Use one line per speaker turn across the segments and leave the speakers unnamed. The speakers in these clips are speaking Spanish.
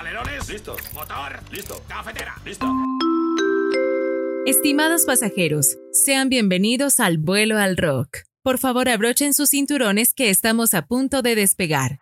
Alerones. Listo. Motor. Listo. Cafetera. Listo.
Estimados pasajeros, sean bienvenidos al vuelo al rock. Por favor, abrochen sus cinturones que estamos a punto de despegar.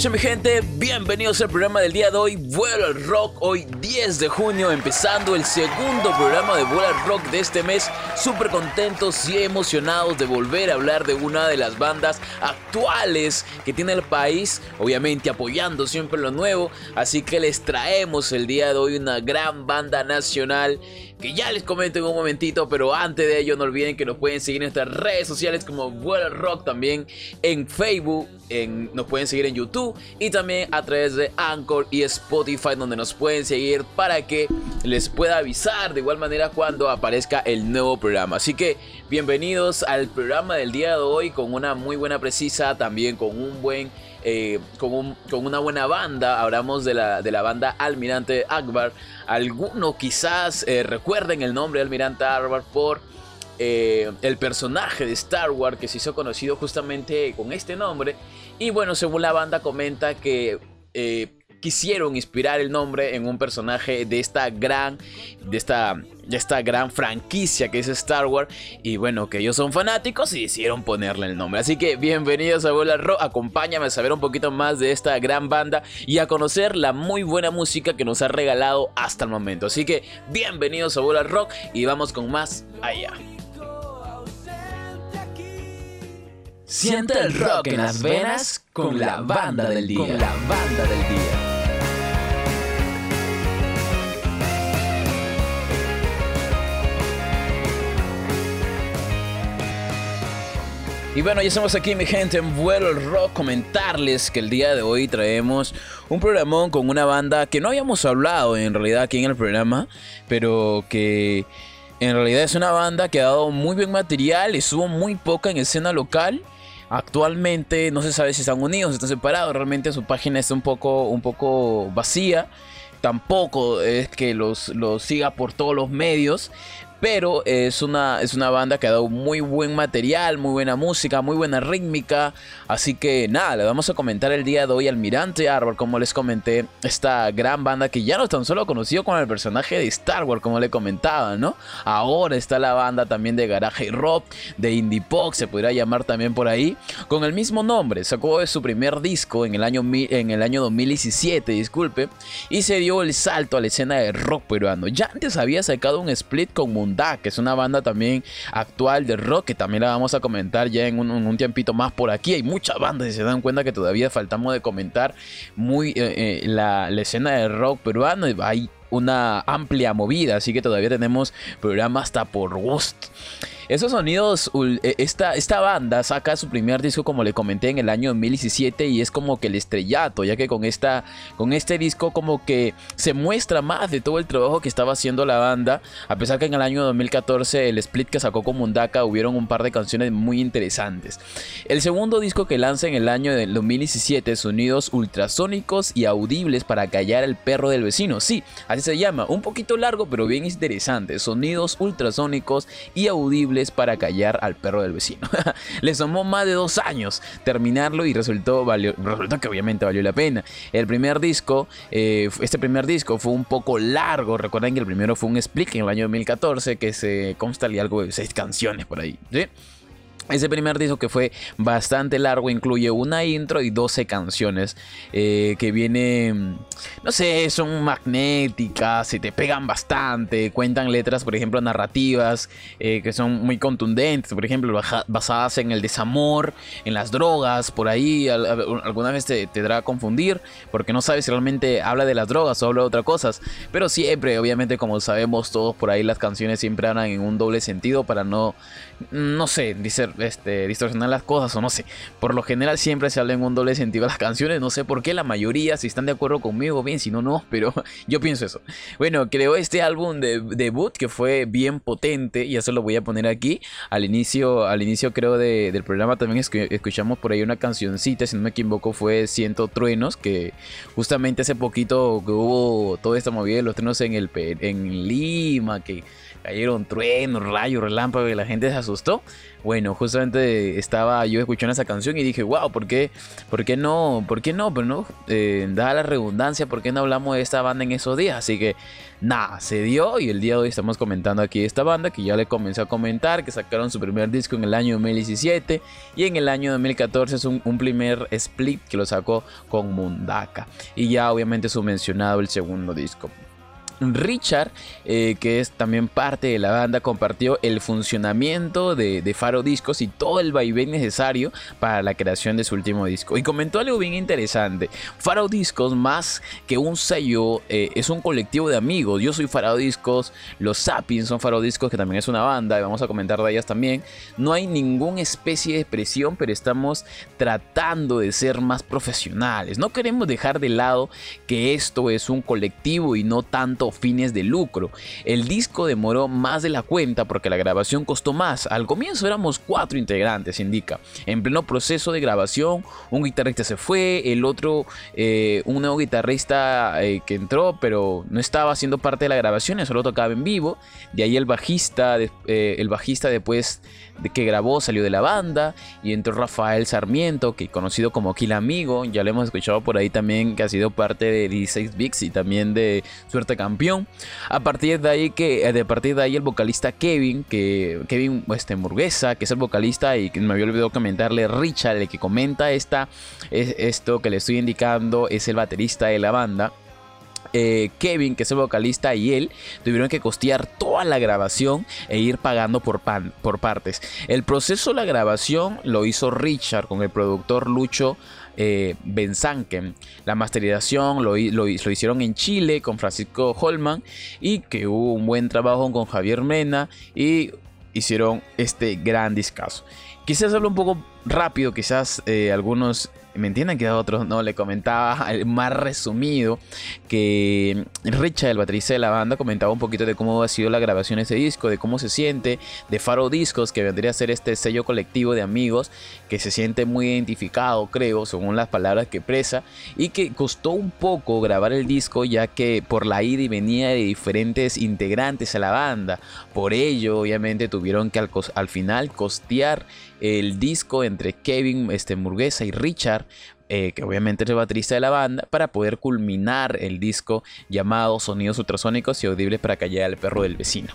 Noches mi gente, bienvenidos al programa del día de hoy, Vuelo al Rock, hoy 10 de junio, empezando el segundo programa de Vuelo al Rock de este mes, súper contentos y emocionados de volver a hablar de una de las bandas actuales que tiene el país, obviamente apoyando siempre lo nuevo, así que les traemos el día de hoy una gran banda nacional que ya les comento en un momentito, pero antes de ello no olviden que nos pueden seguir en nuestras redes sociales como Vuelo Rock también en Facebook, en, nos pueden seguir en YouTube y también a través de Anchor y Spotify donde nos pueden seguir para que les pueda avisar de igual manera cuando aparezca el nuevo programa. Así que bienvenidos al programa del día de hoy con una muy buena precisa, también con un buen... Eh, con, con, una buena banda. Hablamos de la, de la banda Almirante Akbar. Algunos quizás eh, recuerden el nombre de Almirante Akbar por eh, el personaje de Star Wars que se hizo conocido justamente con este nombre. Y bueno, según la banda comenta que quisieron inspirar el nombre en un personaje de esta gran, de esta, esta gran franquicia que es Star Wars. Y bueno, que ellos son fanáticos y decidieron ponerle el nombre. Así que bienvenidos a Bola Rock. Acompáñame a saber un poquito más de esta gran banda y a conocer la muy buena música que nos ha regalado hasta el momento. Así que bienvenidos a Bola Rock y vamos con más allá. Siente el rock en las venas con la banda del día. Con la banda del día. Y bueno, ya estamos aquí, mi gente, en vuelo al rock. Comentarles que el día de hoy traemos un programón con una banda que no habíamos hablado en realidad aquí en el programa, pero que en realidad es una banda que ha dado muy buen material, estuvo muy poca en escena local. Actualmente no se sabe si están unidos, están separados. Realmente su página está un poco, un poco vacía. Tampoco es que los, los siga por todos los medios. Pero es una, es una banda que ha dado muy buen material, muy buena música, muy buena rítmica. Así que nada, le vamos a comentar el día de hoy Almirante Arbor, como les comenté, esta gran banda que ya no tan solo conocido con el personaje de Star Wars, como le comentaba, ¿no? Ahora está la banda también de Garage Rock, de Indie Pop, se podría llamar también por ahí, con el mismo nombre. Sacó su primer disco en el año, en el año 2017, disculpe, y se dio el salto a la escena de rock peruano. Ya antes había sacado un split con que es una banda también actual de rock, que también la vamos a comentar ya en un, tiempito más por aquí. Hay muchas bandas y se dan cuenta que todavía faltamos de comentar muy eh, eh, la, escena de rock peruano. Hay una amplia movida, así que todavía tenemos programa hasta por gusto. Esos sonidos, esta, esta banda saca su primer disco como le comenté en el año 2017 y es como que el estrellato, ya que con, esta, con este disco como que se muestra más de todo el trabajo que estaba haciendo la banda, a pesar que en el año 2014 el split que sacó con Mundaka hubieron un par de canciones muy interesantes. El segundo disco que lanza en el año del 2017, Sonidos ultrasónicos y audibles para callar al perro del vecino, sí, así se llama, un poquito largo pero bien interesante, Sonidos ultrasónicos y audibles para callar al perro del vecino. Le tomó más de dos años terminarlo y resultó, valió, resultó que obviamente valió la pena. El primer disco, eh, este primer disco fue un poco largo. Recuerden que el primero fue un split en el año 2014 que se consta de algo de seis canciones por ahí. ¿sí? Ese primer disco que fue bastante largo incluye una intro y 12 canciones eh, que vienen, no sé, son magnéticas, se te pegan bastante, cuentan letras, por ejemplo, narrativas eh, que son muy contundentes, por ejemplo, basadas en el desamor, en las drogas, por ahí alguna vez te, te dará a confundir porque no sabes si realmente habla de las drogas o habla de otras cosas, pero siempre, obviamente, como sabemos todos por ahí, las canciones siempre hablan en un doble sentido para no, no sé, este, distorsionar las cosas o no sé. Por lo general siempre se habla en un doble sentido las canciones. No sé por qué la mayoría, si están de acuerdo conmigo, bien, si no, no. Pero yo pienso eso. Bueno, creo este álbum de debut que fue bien potente. Y eso lo voy a poner aquí. Al inicio, al inicio creo del programa también escuchamos por ahí una cancioncita, si no me equivoco, fue Ciento Truenos. Que justamente hace poquito que hubo toda esta movida de los truenos en, el, en Lima. Que cayeron truenos, rayos, relámpagos y la gente se asustó. Bueno, justamente estaba yo escuchando esa canción y dije, wow, ¿por qué, no? ¿Por qué no? Pero eh, dada la redundancia, ¿por qué no hablamos de esta banda en esos días? Así que nada, se dio y el día de hoy estamos comentando aquí esta banda que ya le comencé a comentar, que sacaron su primer disco en el año 2017 y en el año 2014 es un, un primer split que lo sacó con Mundaka y ya obviamente su mencionado el segundo disco. Richard, eh, que es también parte de la banda, compartió el funcionamiento de, Faro Discos y todo el vaivén necesario para la creación de su último disco. Y comentó algo bien interesante. Faro Discos, más que un sello, eh, es un colectivo de amigos. Yo soy Faro Discos, los Sapiens son Faro Discos, que también es una banda, y vamos a comentar de ellas también. No hay ninguna especie de presión, pero estamos tratando de ser más profesionales. No queremos dejar de lado que esto es un colectivo y no tanto fines de lucro. El disco demoró más de la cuenta porque la grabación costó más. Al comienzo éramos cuatro integrantes, indica. En pleno proceso de grabación, un guitarrista se fue, el otro, eh, un nuevo guitarrista eh, que entró, pero no estaba haciendo parte de la grabación, solo tocaba en vivo. De ahí el bajista, eh, el bajista después de que grabó salió de la banda y entró Rafael Sarmiento, que conocido como Kill Amigo, ya lo hemos escuchado por ahí también, que ha sido parte de 16 Bix y también de Suerte Campeón a partir de ahí que eh, de partir de ahí el vocalista Kevin, que Kevin este Murguesa, que es el vocalista y que me había olvidado comentarle Richard, el que comenta esta es, esto que le estoy indicando es el baterista de la banda. Eh, Kevin, que es el vocalista, y él tuvieron que costear toda la grabación e ir pagando por, por partes. El proceso de la grabación lo hizo Richard con el productor Lucho eh, Benzanken. La masterización lo, lo, hicieron en Chile con Francisco Holman y que hubo un buen trabajo con Javier Mena y hicieron este gran discazo. Quizás hablo un poco rápido, quizás eh, algunos me entienden que a otros no, le comentaba más resumido que Richard, el baterista de la banda, comentaba un poquito de cómo ha sido la grabación de ese disco, de cómo se siente, de Faro Discos, que vendría a ser este sello colectivo de amigos que se siente muy identificado, creo, según las palabras que expresa, y que costó un poco grabar el disco ya que por la ida y venía de diferentes integrantes a la banda, por ello obviamente tuvieron que al final costear el disco entre Kevin este, Murguesa y Richard eh, que obviamente es el baterista de la banda, para poder culminar el disco llamado Sonidos Ultrasónicos y Audibles para callar al perro del vecino.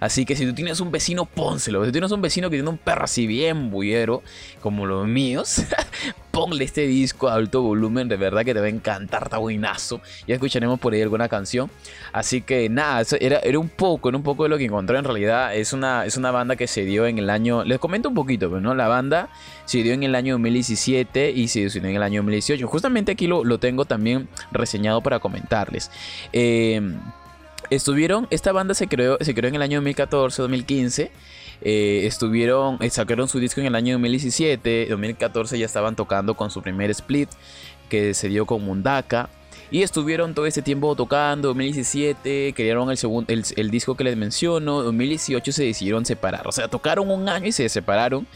Así que si tú tienes un vecino, pónselo. Si tú tienes un vecino que tiene un perro así bien bullero, como los míos, ponle este disco a alto volumen, de verdad que te va a encantar, está buenazo. Ya escucharemos por ahí alguna canción. Así que nada, era, era un poco, era un poco de lo que encontré en realidad. Es una, es una banda que se dio en el año, les comento un poquito, pero no, la banda se dio en el año 2017 y se dio en el año 2018. Justamente aquí lo, lo tengo también reseñado para comentarles. Eh, estuvieron, esta banda se creó, se creó en el año 2014, 2015. Eh, estuvieron, eh, sacaron su disco en el año 2017, 2014 ya estaban tocando con su primer split que se dio con Mundaka. Y estuvieron todo ese tiempo tocando, 2017, crearon el, segundo, el, disco que les menciono, 2018 se decidieron separar, o sea, tocaron un año y se separaron,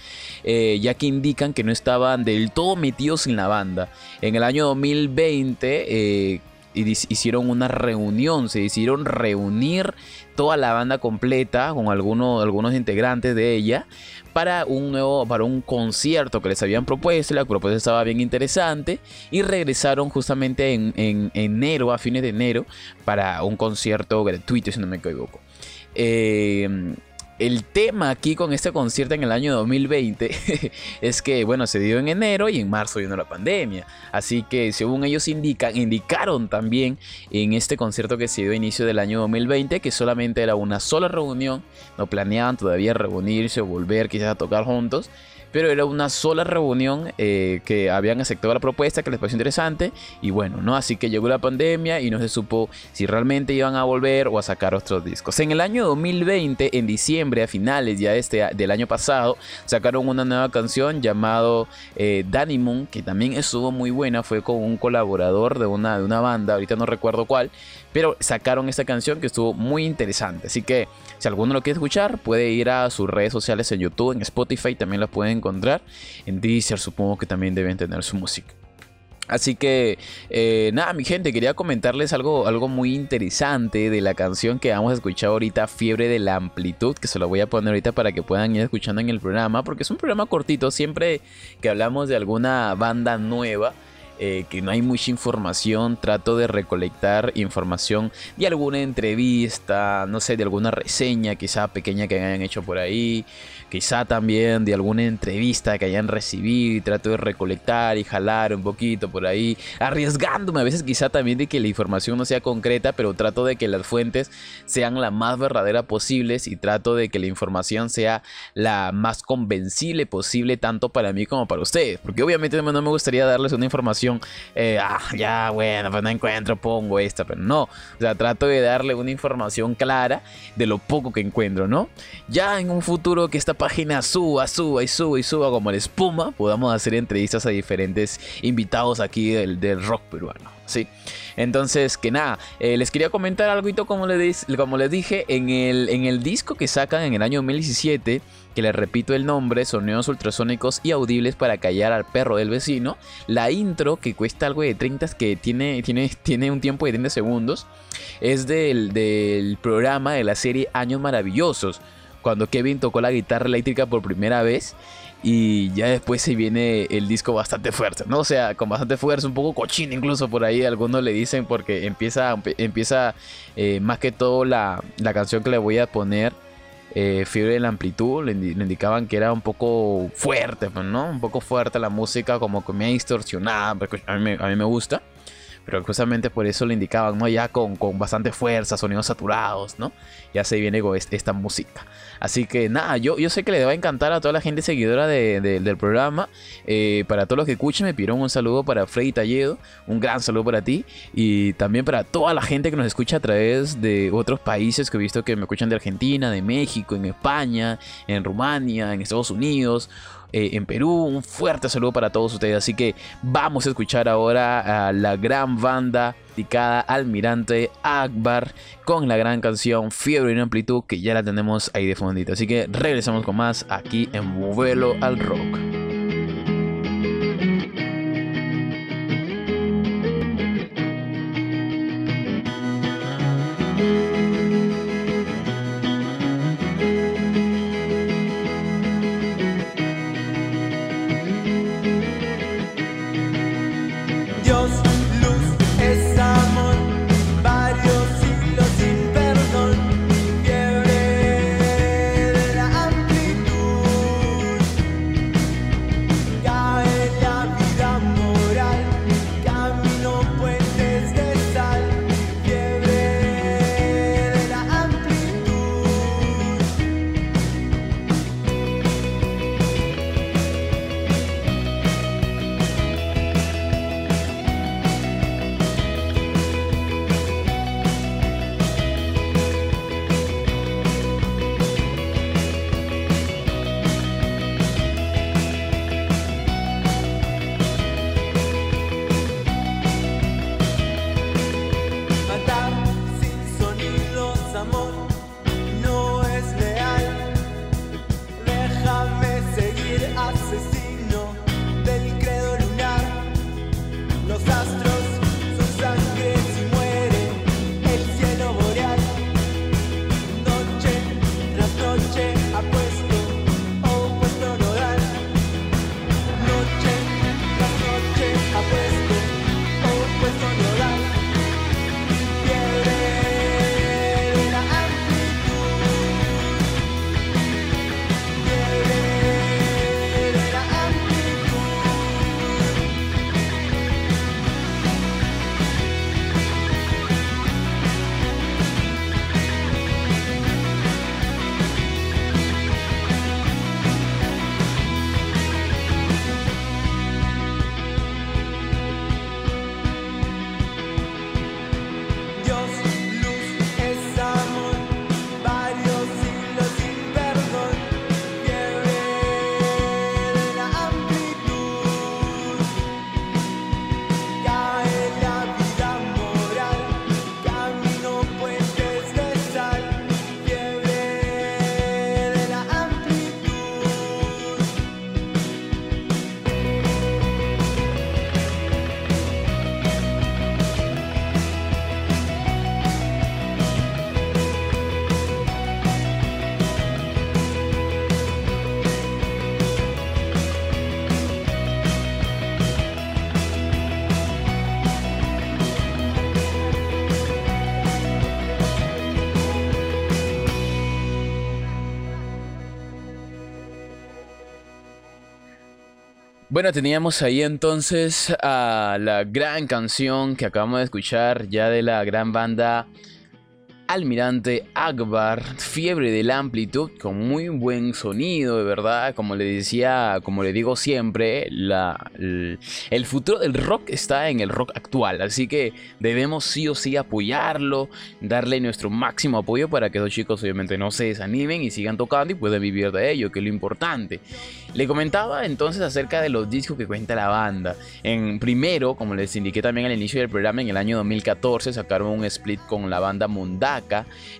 eh, ya que indican que no estaban del todo metidos en la banda. En el año 2020 hicieron una reunión, se decidieron reunir toda la banda completa con algunos, algunos integrantes de ella para un nuevo para un concierto que les habían propuesto la propuesta estaba bien interesante y regresaron justamente en, en enero a fines de enero para un concierto gratuito si no me equivoco. Eh, el tema aquí con este concierto en el año 2020 es que, bueno, se dio en enero y en marzo vino la pandemia. Así que, según ellos indican, indicaron también en este concierto que se dio a inicio del año 2020 que solamente era una sola reunión, no planeaban todavía reunirse o volver quizás a tocar juntos pero era una sola reunión eh, que habían aceptado la propuesta, que les pareció interesante, y bueno, ¿no? Así que llegó la pandemia y no se supo si realmente iban a volver o a sacar otros discos. En el año 2020, en diciembre, a finales ya este, del año pasado, sacaron una nueva canción llamado eh, Danny Moon, que también estuvo muy buena, fue con un colaborador de una, de una banda, ahorita no recuerdo cuál, pero sacaron esta canción que estuvo muy interesante. Así que si alguno lo quiere escuchar, puede ir a sus redes sociales en YouTube, en Spotify también la pueden encontrar. En Deezer supongo que también deben tener su música. Así que, eh, nada, mi gente, quería comentarles algo, algo muy interesante de la canción que vamos a escuchar ahorita, Fiebre de la Amplitud, que se lo voy a poner ahorita para que puedan ir escuchando en el programa, porque es un programa cortito, siempre que hablamos de alguna banda nueva. Eh, que no hay mucha información, trato de recolectar información de alguna entrevista, no sé, de alguna reseña quizá pequeña que hayan hecho por ahí, quizá también de alguna entrevista que hayan recibido y trato de recolectar y jalar un poquito por ahí, arriesgándome a veces quizá también de que la información no sea concreta, pero trato de que las fuentes sean la más verdadera posibles y trato de que la información sea la más convencible posible tanto para mí como para ustedes, porque obviamente no me gustaría darles una información, eh, ah, ya bueno, pues no encuentro, pongo esta, pero no, o sea, trato de darle una información clara de lo poco que encuentro, ¿no? Ya en un futuro que esta página suba, suba y suba y suba como la espuma, podamos hacer entrevistas a diferentes invitados aquí del, del rock peruano. ¿sí? Entonces, que nada, eh, les quería comentar algo como les, como les dije, en el, en el disco que sacan en el año 2017, que les repito el nombre, sonidos ultrasónicos y audibles para callar al perro del vecino, la intro que cuesta algo de 30, que tiene, tiene, tiene un tiempo de 30 segundos, es del, del programa de la serie Años Maravillosos cuando Kevin tocó la guitarra eléctrica por primera vez y ya después se viene el disco bastante fuerte, ¿no? O sea, con bastante fuerza, un poco cochino incluso por ahí, algunos le dicen porque empieza, empieza eh, más que todo la, la, canción que le voy a poner, eh, Fiebre de la Amplitud, le, indicaban que era un poco fuerte, pues, ¿no? Un poco fuerte la música, como que me ha distorsionado, a mí, a mí me gusta pero justamente por eso le indicaban, ¿no? Ya con, con bastante fuerza, sonidos saturados, ¿no? Ya se viene esta música. Así que nada, yo, yo sé que le va a encantar a toda la gente seguidora del programa. Eh, para todos los que escuchen, me pidieron un saludo para Freddy Talledo, un gran saludo para ti. Y también para toda la gente que nos escucha a través de otros países que he visto que me escuchan de Argentina, de México, en España, en Rumania, en Estados Unidos. Eh, en Perú. Un fuerte saludo para todos ustedes. Así que vamos a escuchar ahora a la gran banda Almirante Akbar con la gran canción Fiebre en Amplitud que ya la tenemos ahí de fondito. Así que regresamos con más aquí en Vuelo al Rock. Bueno, teníamos ahí entonces a la gran canción que acabamos de escuchar ya de la gran banda Almirante Akbar, fiebre de la amplitud, con muy buen sonido, de verdad. Como le decía, como le digo siempre, la, el, futuro del rock está en el rock actual. Así que debemos sí o sí apoyarlo, darle nuestro máximo apoyo para que los chicos obviamente no se desanimen y sigan tocando y puedan vivir de ello, que es lo importante. Le comentaba entonces acerca de los discos que cuenta la banda. En primero, como les indiqué también al inicio del programa, en el año 2014 sacaron un split con la banda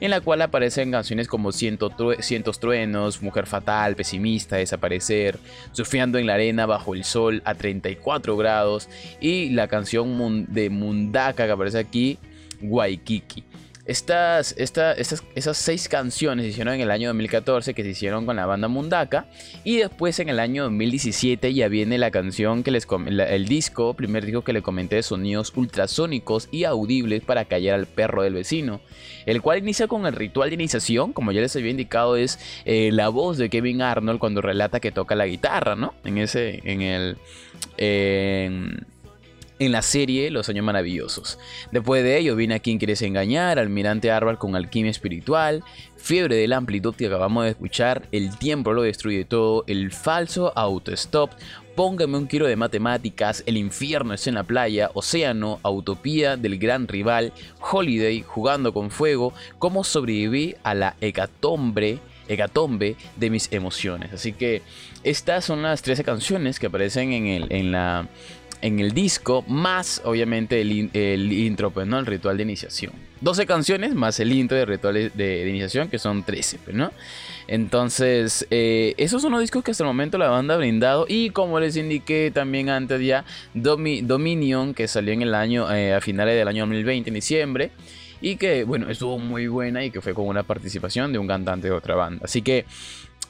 En la cual aparecen canciones como Cientos Truenos, Mujer Fatal, Pesimista, Desaparecer, Surfeando en la Arena Bajo el Sol a 34 grados y la canción de Mundaka que aparece aquí, Waikiki. Estas, esas seis canciones se hicieron en el año 2014 que se hicieron con la banda Mundaka y después en el año 2017 ya viene la canción que les el disco, primer disco que le comenté de sonidos ultrasónicos y audibles para callar al perro del vecino, el cual inicia con el ritual de iniciación, como ya les había indicado es eh, la voz de Kevin Arnold cuando relata que toca la guitarra, ¿no? En ese, en el la serie Los Años Maravillosos. Después de ello viene a Quien Quieres Engañar, Almirante Arbal con Alquimia Espiritual, Fiebre de la Amplitud que acabamos de escuchar, El Tiempo lo destruye todo, El Falso Autostop, Póngame un kilo de matemáticas, El infierno es en la playa, Océano, Utopía del gran rival, Holiday, Jugando con fuego, Cómo sobreviví a la hecatombe, hecatombe de mis emociones. Así que estas son las 13 canciones que aparecen en, el, en la en el disco, más obviamente el, intro, pues, ¿no? El ritual de iniciación. 12 canciones más el intro de ritual de, iniciación, que son 13, pues, ¿no? Entonces, eh, esos son los discos que hasta el momento la banda ha brindado. Y como les indiqué también antes ya, Dominion, que salió en el año, eh, a finales del año 2020, en diciembre. Y que, bueno, estuvo muy buena y que fue con una participación de un cantante de otra banda. Así que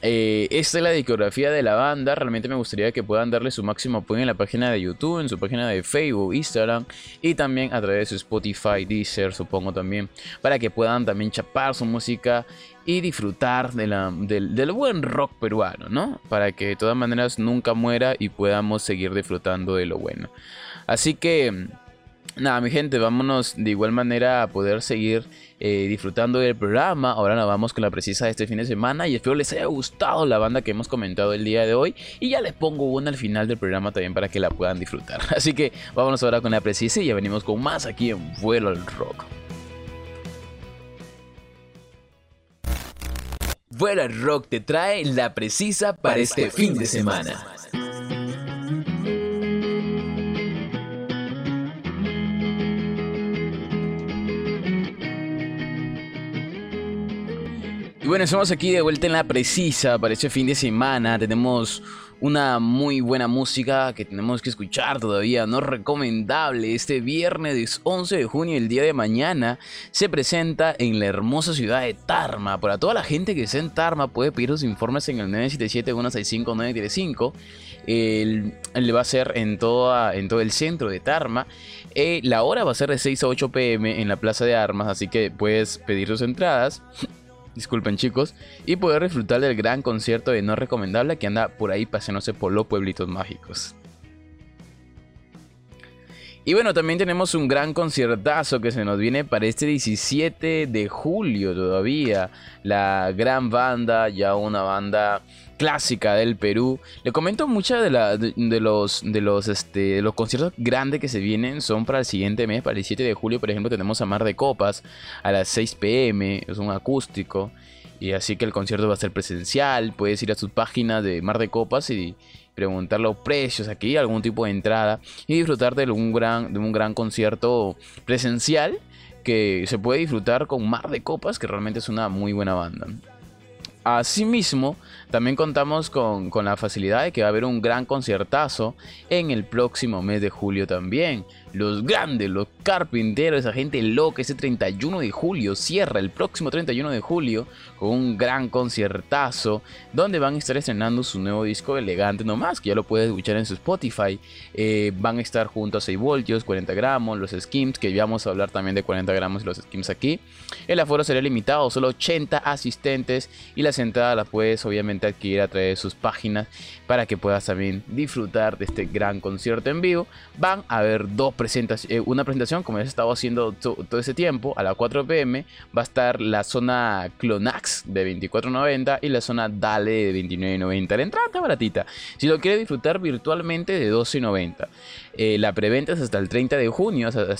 eh, esta es la discografía de la banda. Realmente me gustaría que puedan darle su máximo apoyo en la página de YouTube, en su página de Facebook, Instagram y también a través de su Spotify, Deezer, supongo también, para que puedan también chapar su música y disfrutar de la, del, del buen rock peruano, ¿no? Para que de todas maneras nunca muera y podamos seguir disfrutando de lo bueno. Así que Nada, mi gente, vámonos de igual manera a poder seguir eh, disfrutando del programa. Ahora nos vamos con la precisa de este fin de semana y espero les haya gustado la banda que hemos comentado el día de hoy. Y ya les pongo una al final del programa también para que la puedan disfrutar. Así que vámonos ahora con la precisa y ya venimos con más aquí en Vuelo al Rock. Vuelo al Rock te trae la precisa para este fin de semana. Bueno, estamos aquí de vuelta en la precisa para este fin de semana. Tenemos una muy buena música que tenemos que escuchar todavía, no recomendable. Este viernes 11 de junio, el día de mañana, se presenta en la hermosa ciudad de Tarma. Para toda la gente que está en Tarma, puede pedir sus informes en el 977-165-935. El, va a ser en, toda, en todo el centro de Tarma. Eh, la hora va a ser de 6 a 8 pm en la Plaza de Armas, así que puedes pedir tus entradas disculpen chicos, y poder disfrutar del gran concierto de No Recomendable que anda por ahí paseándose por los pueblitos mágicos. Y bueno, también tenemos un gran conciertazo que se nos viene para este 17 de julio todavía. La gran banda, ya una banda clásica del Perú. Le comento muchas de, de, los, de, los, este, los conciertos grandes que se vienen son para el siguiente mes, para el 7 de julio, por ejemplo, tenemos a Mar de Copas a las 6 pm, es un acústico. Y así que el concierto va a ser presencial. Puedes ir a sus páginas de Mar de Copas y preguntar los precios aquí, algún tipo de entrada y disfrutar de un gran, de un gran concierto presencial que se puede disfrutar con Mar de Copas, que realmente es una muy buena banda. Asimismo, también contamos con, con, la facilidad de que va a haber un gran conciertazo en el próximo mes de julio también los grandes, los carpinteros, esa gente loca, ese 31 de julio cierra el próximo 31 de julio con un gran conciertazo donde van a estar estrenando su nuevo disco elegante nomás, que ya lo puedes escuchar en su Spotify. Eh, van a estar junto a 6 voltios, 40 gramos, los skims, que ya vamos a hablar también de 40 gramos y los skims aquí. El aforo será limitado, solo 80 asistentes y la las entradas las puedes obviamente adquirir a través de sus páginas para que puedas también disfrutar de este gran concierto en vivo. Van a haber dos eh, una presentación como ya se estado haciendo todo ese tiempo, a las 4 pm va a estar la zona Clonax de 24.90 y la zona Dale de 29.90. La entrada está baratita. Si lo quieres disfrutar virtualmente de 12.90. Eh, la preventa es hasta el 30 de junio, hasta,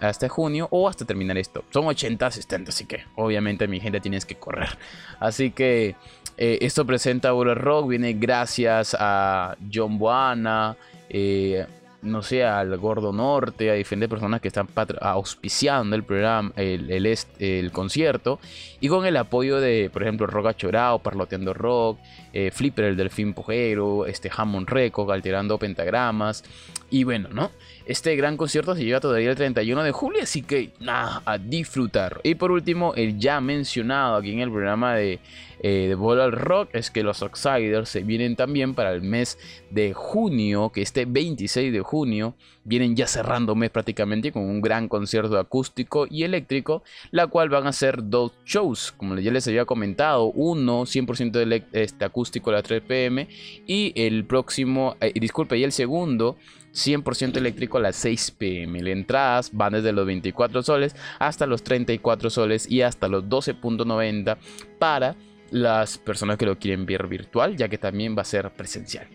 hasta, junio o hasta terminar esto. Son 80 asistentes, así que obviamente mi gente tienes que correr. Así que eh, esto presenta World Rock, viene gracias a John Buana, eh, no sé, al Gordo Norte, a diferentes personas que están auspiciando el programa, el, el, el, concierto, y con el apoyo de, por ejemplo, Rock Chorao, Parloteando Rock, eh, Flipper, el Delfín Pujero, este Hammond Record, Alterando Pentagramas, y bueno, ¿no? Este gran concierto se lleva todavía el 31 de julio, así que nada, a disfrutar. Y por último, el ya mencionado aquí en el programa de, eh, de Ball Rock es que los Outsiders se vienen también para el mes de junio, que este 26 de junio, vienen ya cerrando mes prácticamente con un gran concierto acústico y eléctrico, la cual van a ser dos shows, como ya les había comentado, uno 100% este, acústico a las 3 pm y el próximo, eh, disculpe, y el segundo 100% eléctrico a las 6 pm. Las entradas van desde los 24 soles hasta los 34 soles y hasta los 12.90 para las personas que lo quieren ver virtual, ya que también va a ser presencial.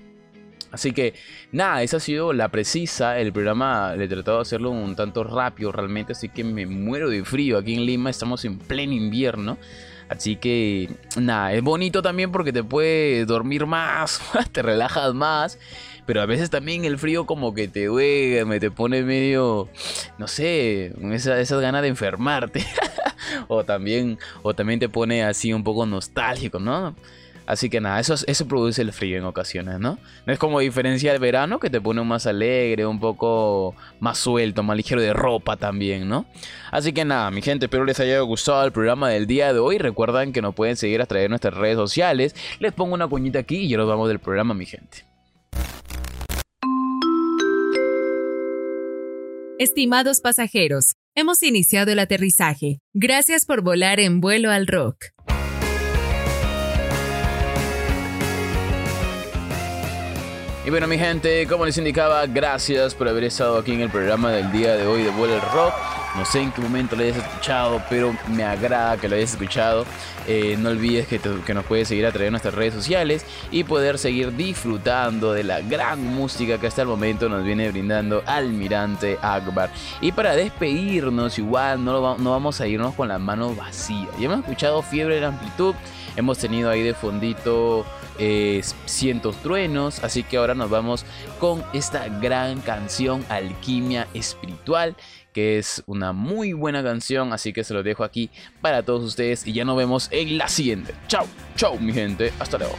Así que nada, esa ha sido la precisa. El programa le he tratado de hacerlo un tanto rápido realmente, así que me muero de frío. Aquí en Lima estamos en pleno invierno. Así que nada, es bonito también porque te puedes dormir más, te relajas más. Pero a veces también el frío como que te duele, me te pone medio, no sé, esa, esas ganas de enfermarte. o, también, o también te pone así un poco nostálgico, ¿no? Así que nada, eso, eso produce el frío en ocasiones, ¿no? No es como diferencia del verano que te pone más alegre, un poco más suelto, más ligero de ropa también, ¿no? Así que nada, mi gente, espero les haya gustado el programa del día de hoy. Recuerden que nos pueden seguir a través de nuestras redes sociales. Les pongo una cuñita aquí y ya nos vamos del programa, mi gente.
Estimados pasajeros, hemos iniciado el aterrizaje. Gracias por volar en vuelo al rock.
Y bueno, mi gente, como les indicaba, gracias por haber estado aquí en el programa del día de hoy de Vuelo al Rock. No sé en qué momento lo hayas escuchado, pero me agrada que lo hayas escuchado. Eh, no olvides que, que, nos puedes seguir a través de nuestras redes sociales y poder seguir disfrutando de la gran música que hasta el momento nos viene brindando Almirante Akbar. Y para despedirnos, igual no, no vamos a irnos con la mano vacía. Ya hemos escuchado Fiebre de Amplitud, hemos tenido ahí de fondito cientos truenos, así que ahora nos vamos con esta gran canción Alquimia Espiritual que es una muy buena canción, así que se lo dejo aquí para todos ustedes y ya nos vemos en la siguiente. Chao, chao mi gente, hasta luego.